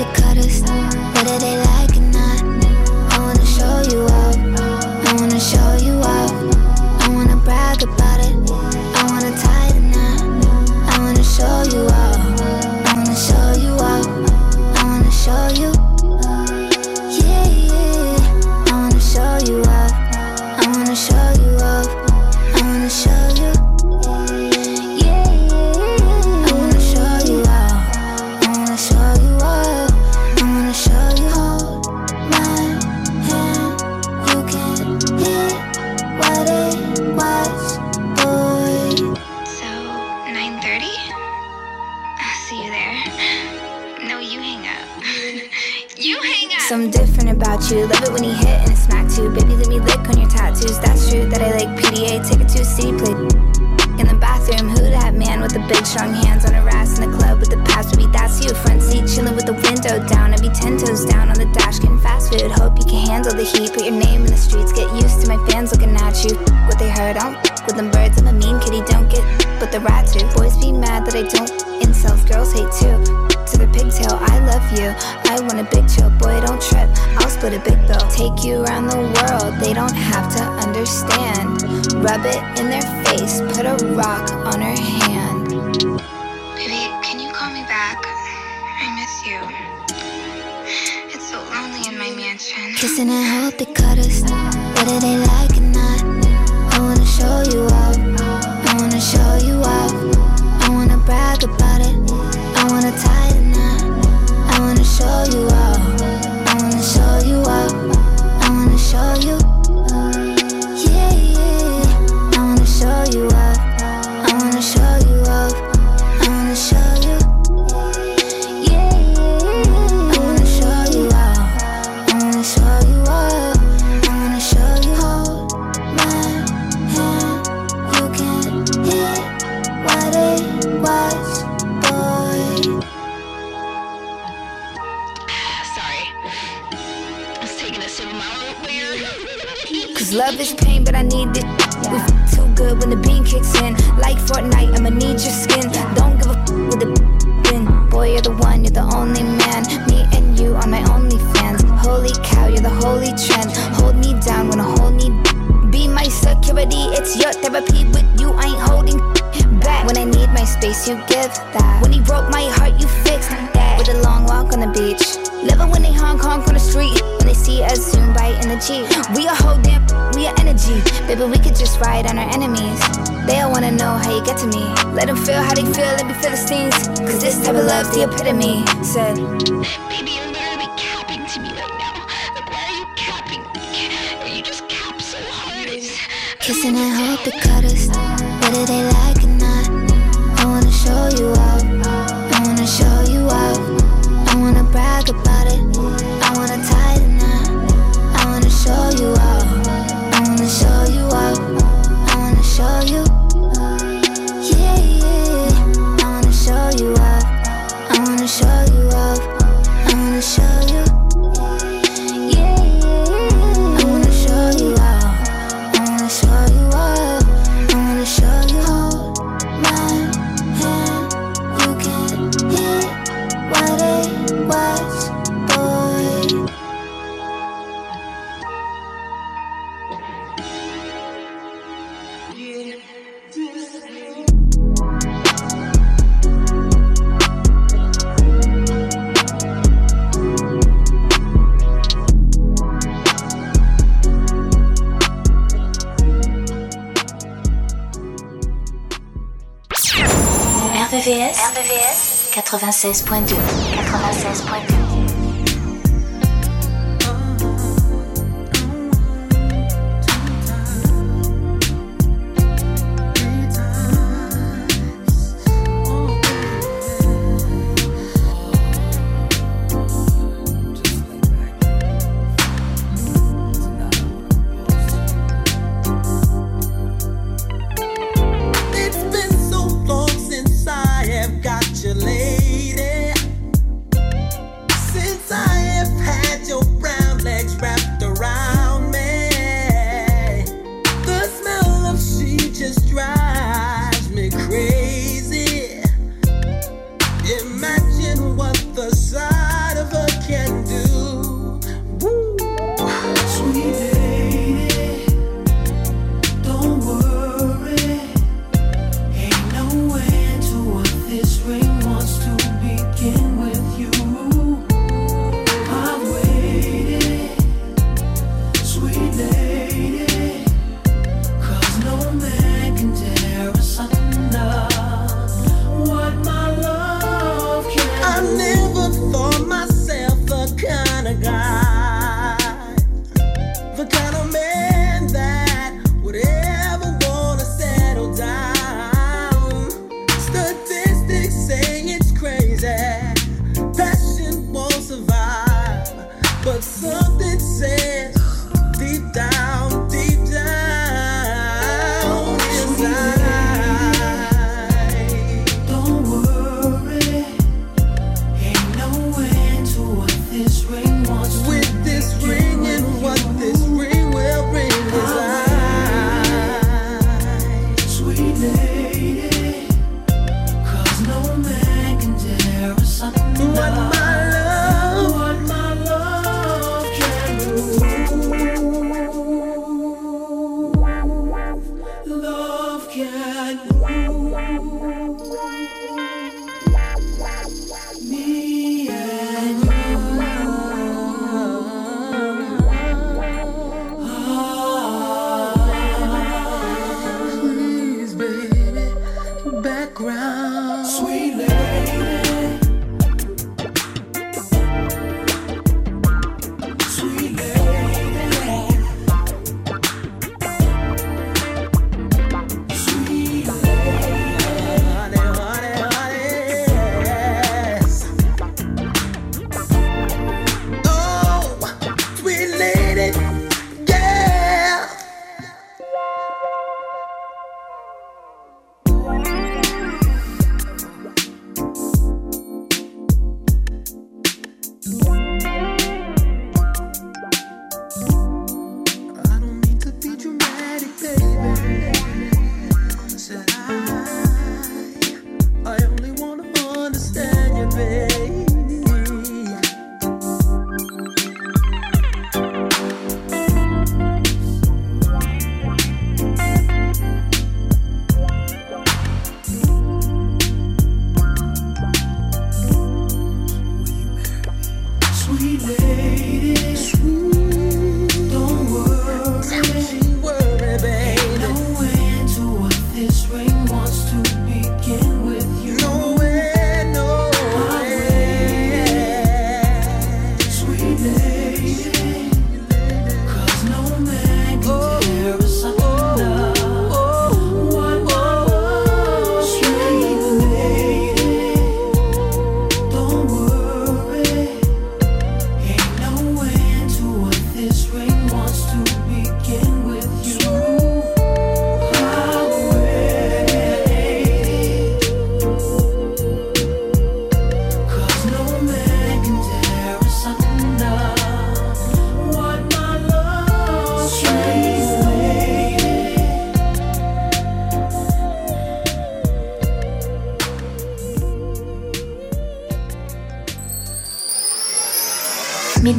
and hope they cut whether they like I'll a big bill. Take you around the world, they don't have to understand. Rub it in their face, put a rock on her hand. Baby, can you call me back? I miss you. It's so lonely in my mansion. Kissing and hope they cut us, whether they like or not. I wanna show you up, I wanna show you up. I wanna brag about it, I wanna tie the knot. I wanna show you up, show you. The bean kicks in. Like Fortnite, I'ma need your skin. Don't give a f- with the bin. Boy, you're the one, you're the only man. Me and you are my only fans. Holy cow, you're the holy trend. Hold me down when I hold me. Be my security, it's your therapy. With you, I ain't holding back. When I need my space, you give that. When he broke my heart, you that. With a long walk on the beach. Living when they honk honk on the street. When they see us zoom by in the Jeep. We a whole damn, we a energy. Baby, we could just ride on our enemies. They all wanna know how you get to me. Let them feel how they feel, let me feel the stings. Cause this type of love's the epitome. Said, Baby, you're literally capping to me right now. Like, why are you capping? You just cap so hard. Kissing and hope they cut us. Whether they like it or not. 96.2. 96.2.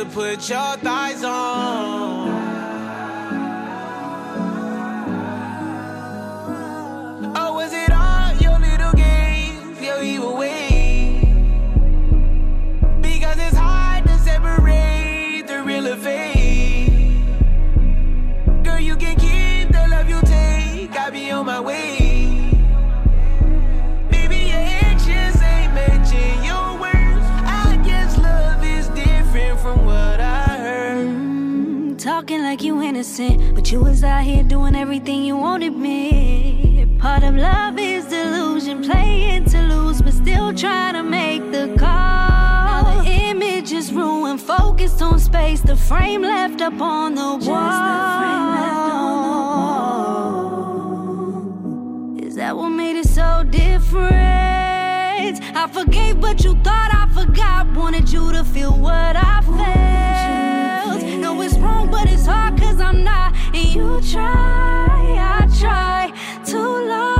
to put your thighs on. Like you innocent, but you was out here doing everything you wanted me. Part of love is delusion, playing to lose, but still trying to make the call. Now the image is ruined, focused on space, the frame left up on the wall. Is that what made it so different? I forgave, but you thought I forgot. Wanted you to feel what I felt. But it's hard cause I'm not. And you try, I try too long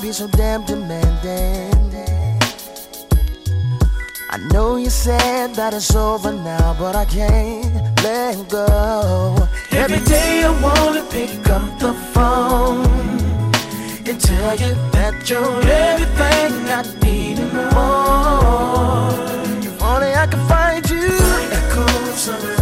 be so damn demanding? I know you said that it's over now, but I can't let go. Every day I wanna pick up the phone and tell you that you're everything I need and more. If only I could find you.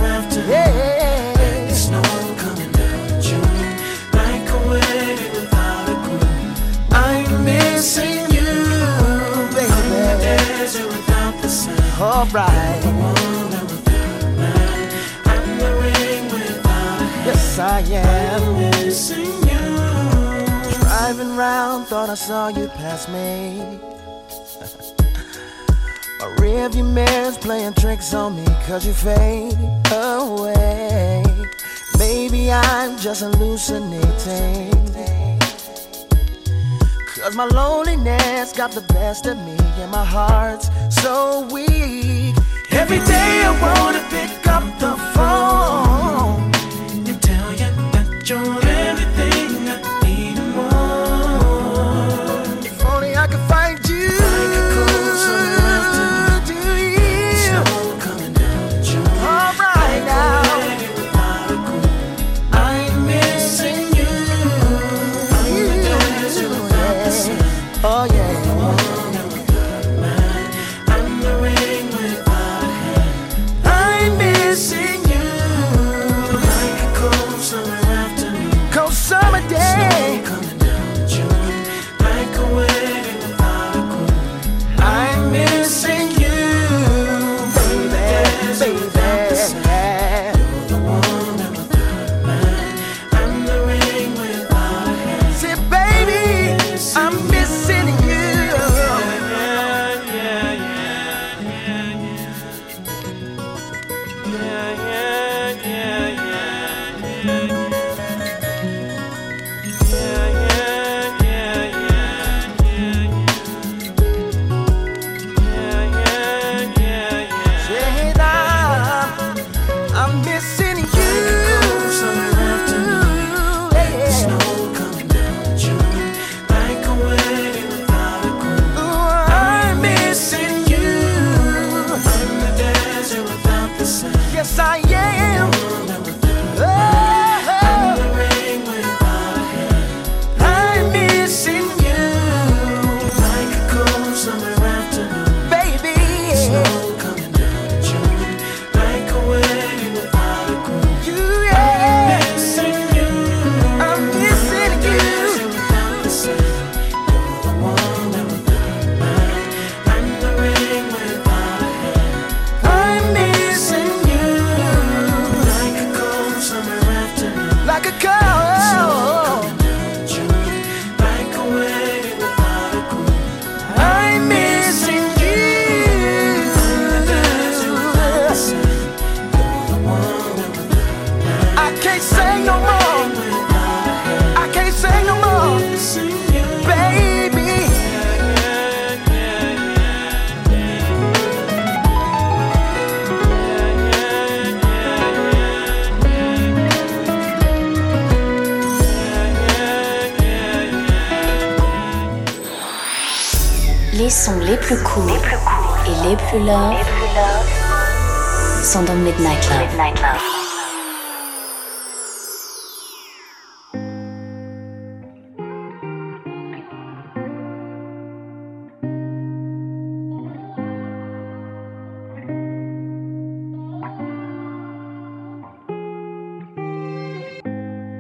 alright. Yes, I am. Driving round, thought I saw you pass me. My rearview mirror's playing tricks on me, cause you fade away. Maybe I'm just hallucinating. Cause my loneliness got the best of me and my heart's so weak. Every day I wanna pick up the phone plus courts les plus courts et les plus longs sont dans Midnight Love. Midnight Love.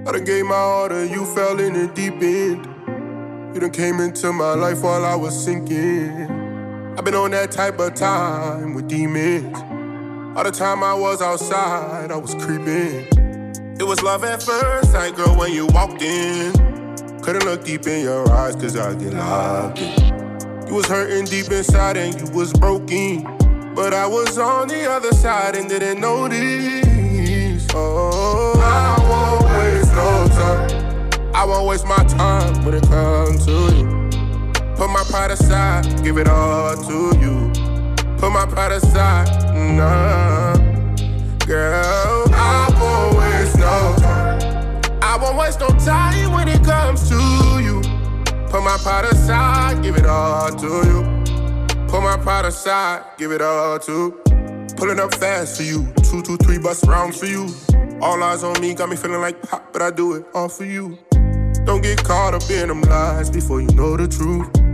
I done gave my all, order, you fell in the deep end. You done came into my life while I was sinking. I've been on that type of time with demons. All the time I was outside, I was creeping. It was love at first sight, girl, when you walked in. Couldn't look deep in your eyes, cause I get locked in. You was hurting deep inside and you was broken. But I was on the other side and didn't notice. Oh, I won't waste no time. I won't waste my time when it comes to you. Put my pride aside, give it all to you. Put my pride aside, nah. Girl, I won't waste no. I won't waste no time when it comes to you. Put my pride aside, give it all to you. Put my pride aside, give it all to. Pulling up fast for you, two, two, three bus rounds for you. All eyes on me, got me feeling like pop, but I do it all for you. Don't get caught up in them lies before you know the truth.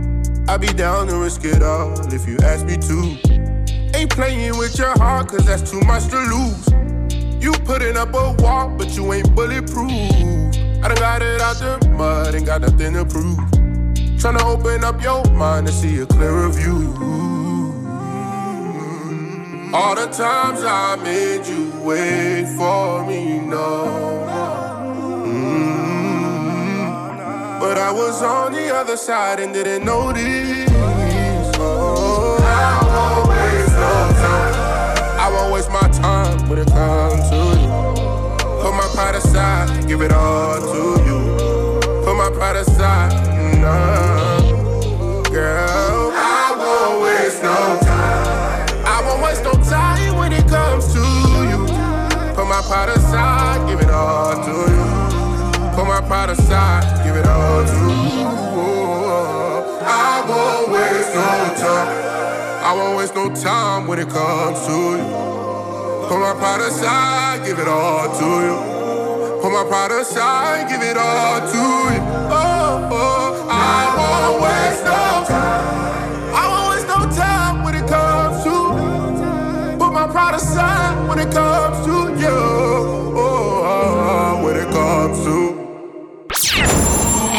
I be down to risk it all if you ask me to. Ain't playing with your heart, cause that's too much to lose. You putting up a wall, but you ain't bulletproof. I done got it out the mud, ain't got nothing to prove. Tryna open up your mind to see a clearer view. All the times I made you wait for me, no. But I was on the other side and didn't notice. Oh, I won't waste no time. I won't waste my time when it comes to you. Put my pride aside, give it all to you. Put my pride aside, nah. Girl, I won't waste no time. I won't waste no time when it comes to you. Put my pride aside, give it all to you. Pride aside, give it all to. I won't waste no time. I won't waste no time when it comes to you. Put my pride aside, give it all to you. Put my pride aside, give it all to you. Oh, oh, I won't waste no time. I won't waste no time when it comes to you. Put my pride aside when it comes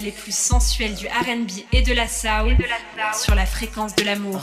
les plus sensuelles du RB et de la soul sur la fréquence de l'amour.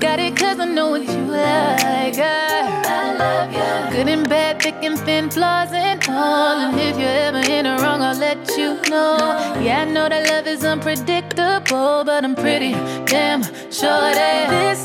Got it cause I know what you like. I, love you. Good and bad, thick and thin, flaws and all. And if you're ever in the wrong, I'll let you know. Yeah, I know that love is unpredictable, but I'm pretty damn sure that this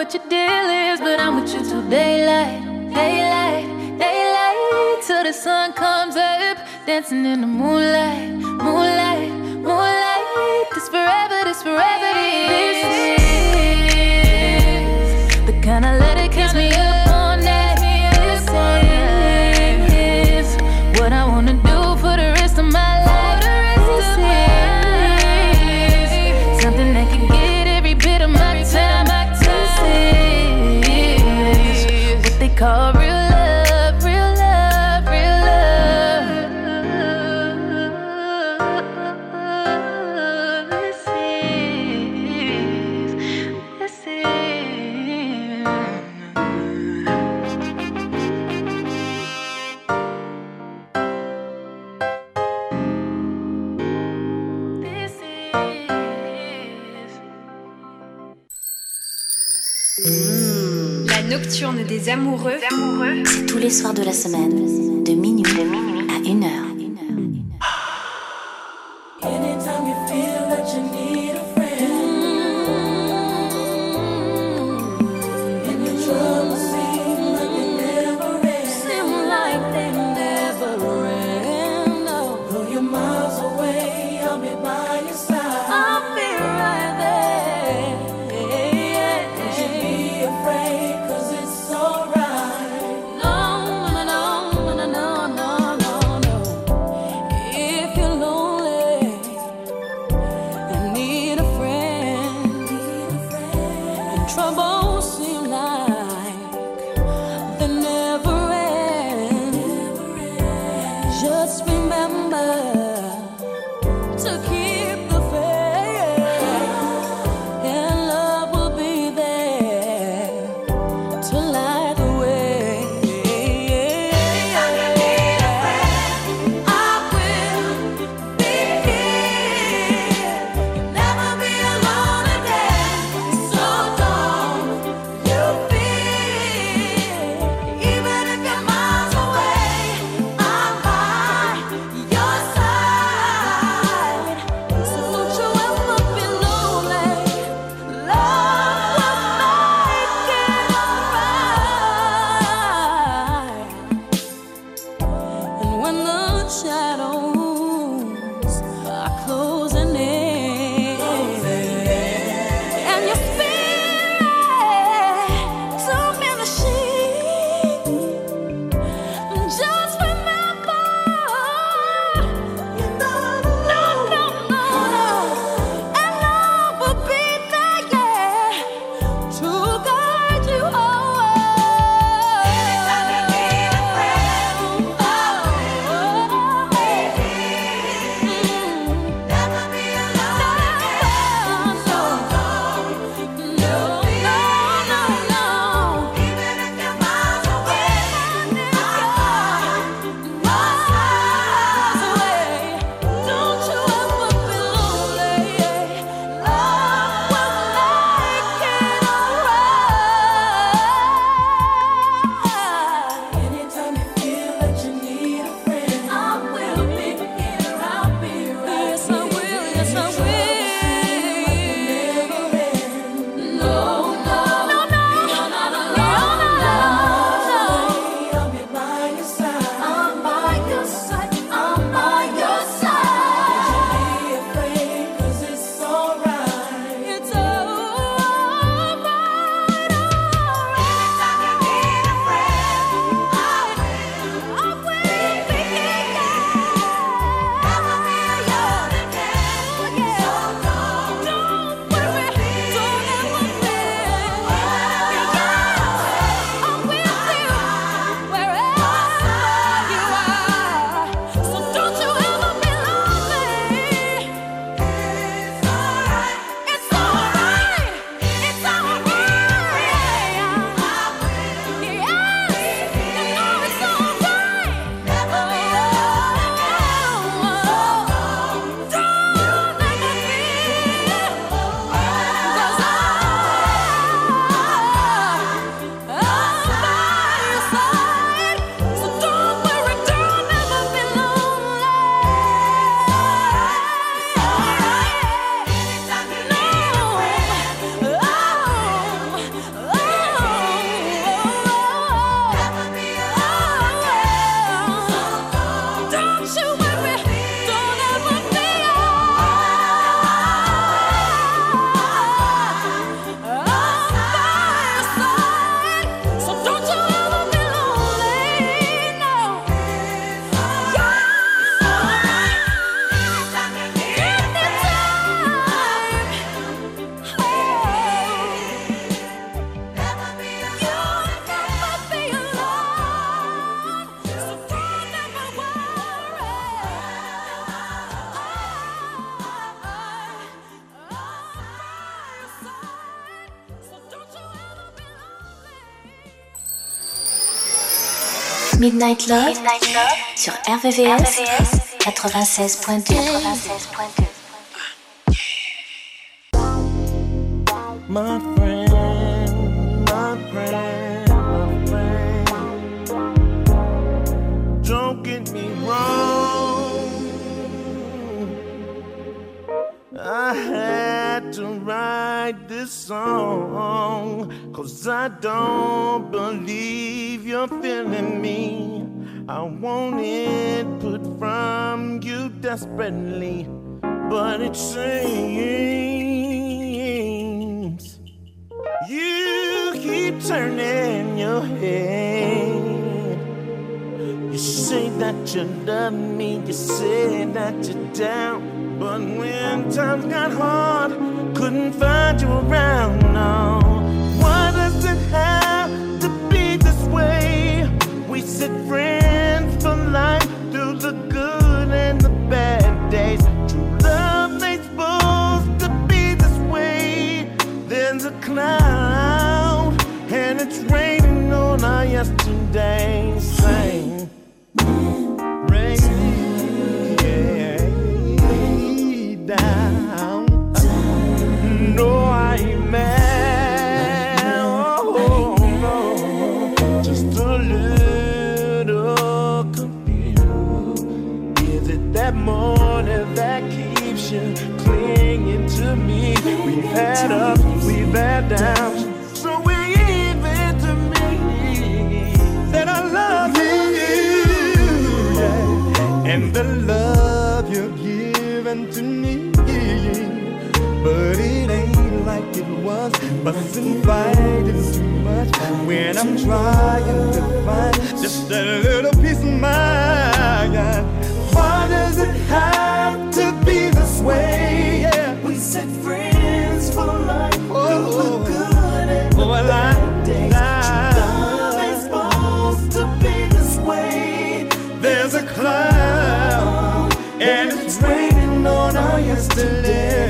what your deal is, but I'm with you till daylight, daylight, daylight, till the sun comes up, dancing in the moonlight, moonlight, moonlight. This forever, this forever, this C'est tous les soirs de la semaine, Midnight Love, sur RVVS, 96.2. 96.2. My friend, my friend, my friend. Don't get me wrong. I had to write this song. Cause I don't believe you're feeling me. I want it put from you desperately. But it seems you keep turning your head. You say that you love me, you say that you're down. But when times got hard, couldn't find you around. No, why does it have to be this way? We said friends for life through the good and the bad days. True love ain't supposed to be this way. There's a cloud and it's raining on our yesterday. Had ups, we've had downs. So we even to me that I love you, yeah. and the love you're giving to me. But it ain't like it was, busting fighting too much when I'm trying to find just a little peace of mind. On our yesterday.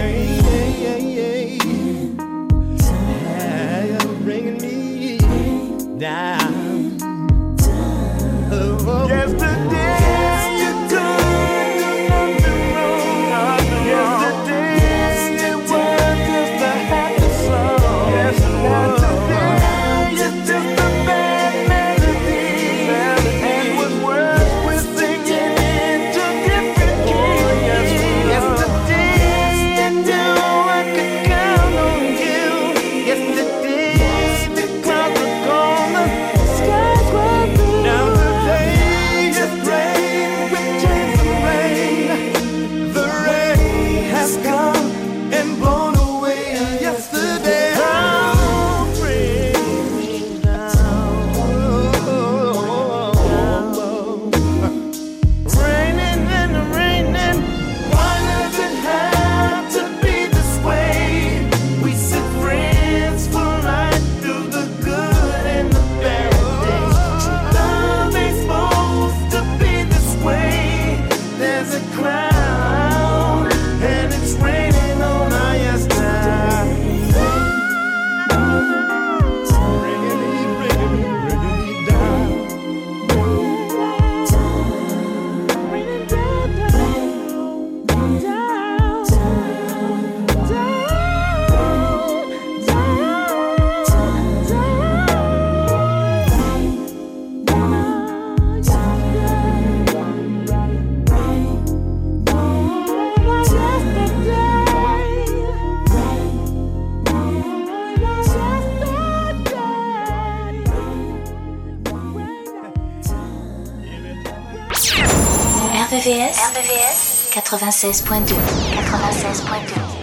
96.2. 96.2.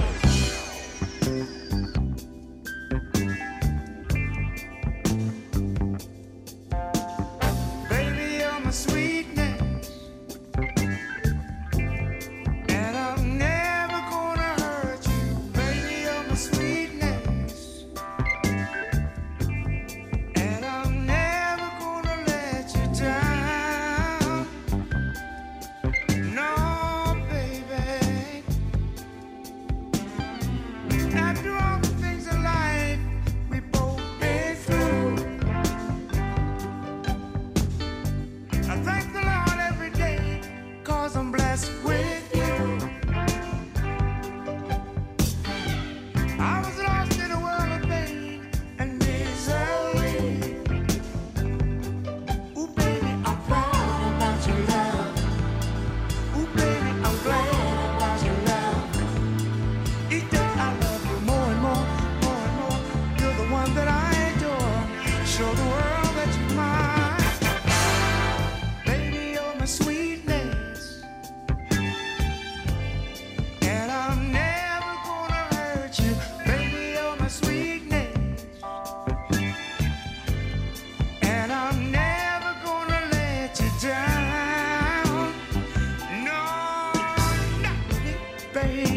baby.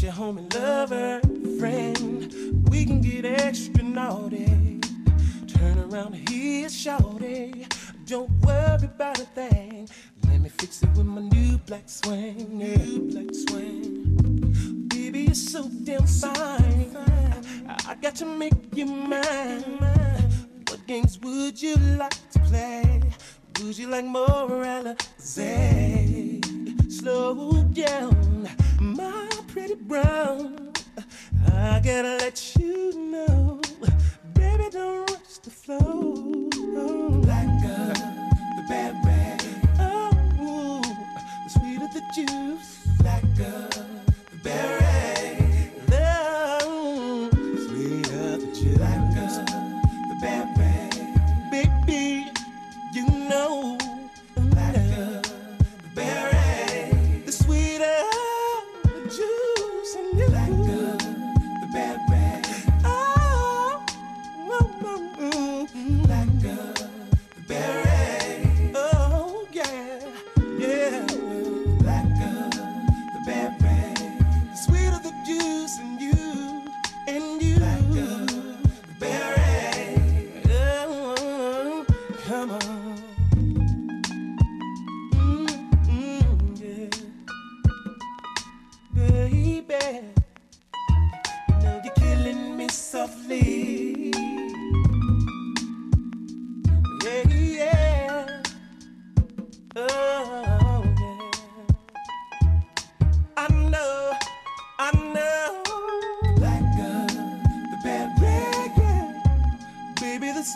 Your homie, lover, friend, we can get extra naughty. Turn around here, shouting. Don't worry about a thing. Let me fix it with my new black swing. Yeah. New black swing. Baby, you're so damn fine. I got to make you mine. What games would you like to play? Would you like more Alize? Slow down pretty brown. I gotta let you know, baby, don't rush the flow. Black girl, uh, the bad bad. Oh, the sweet of the juice. Black girl, uh, the bad.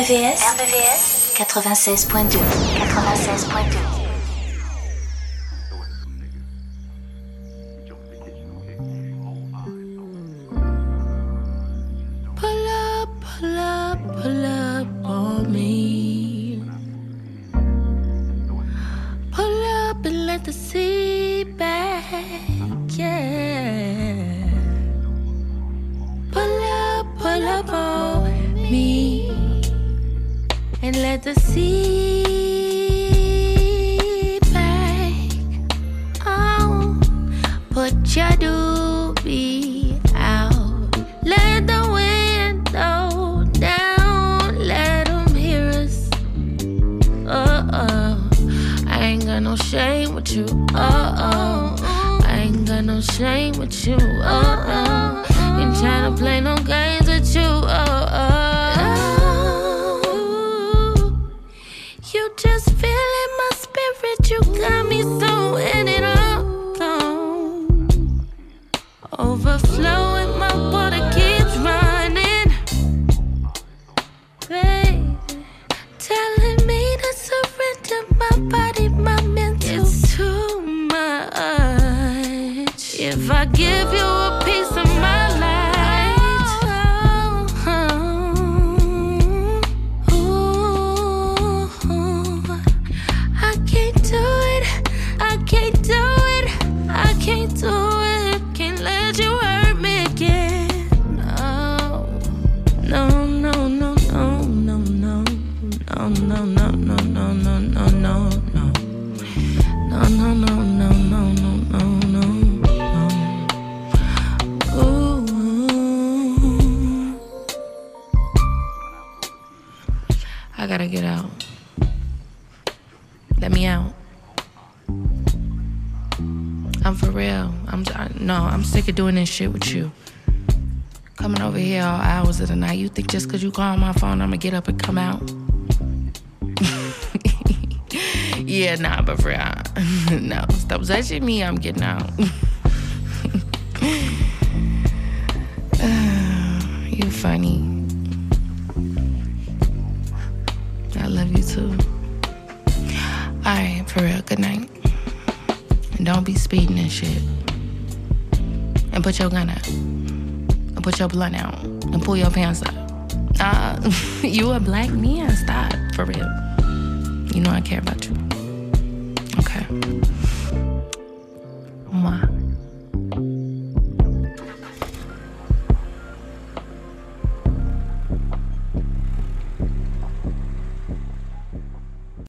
RBVS, RBVS 96.2 96.2 of doing this shit with you. Coming over here all hours of the night. You think just because you call my phone, I'm going to get up and come out? yeah, nah, but for real. no, stop touching me. I'm getting out. you funny. put your gun up and put your blunt out and pull your pants up. Uh, you a black man. Stop, for real. You know I care about you. Okay.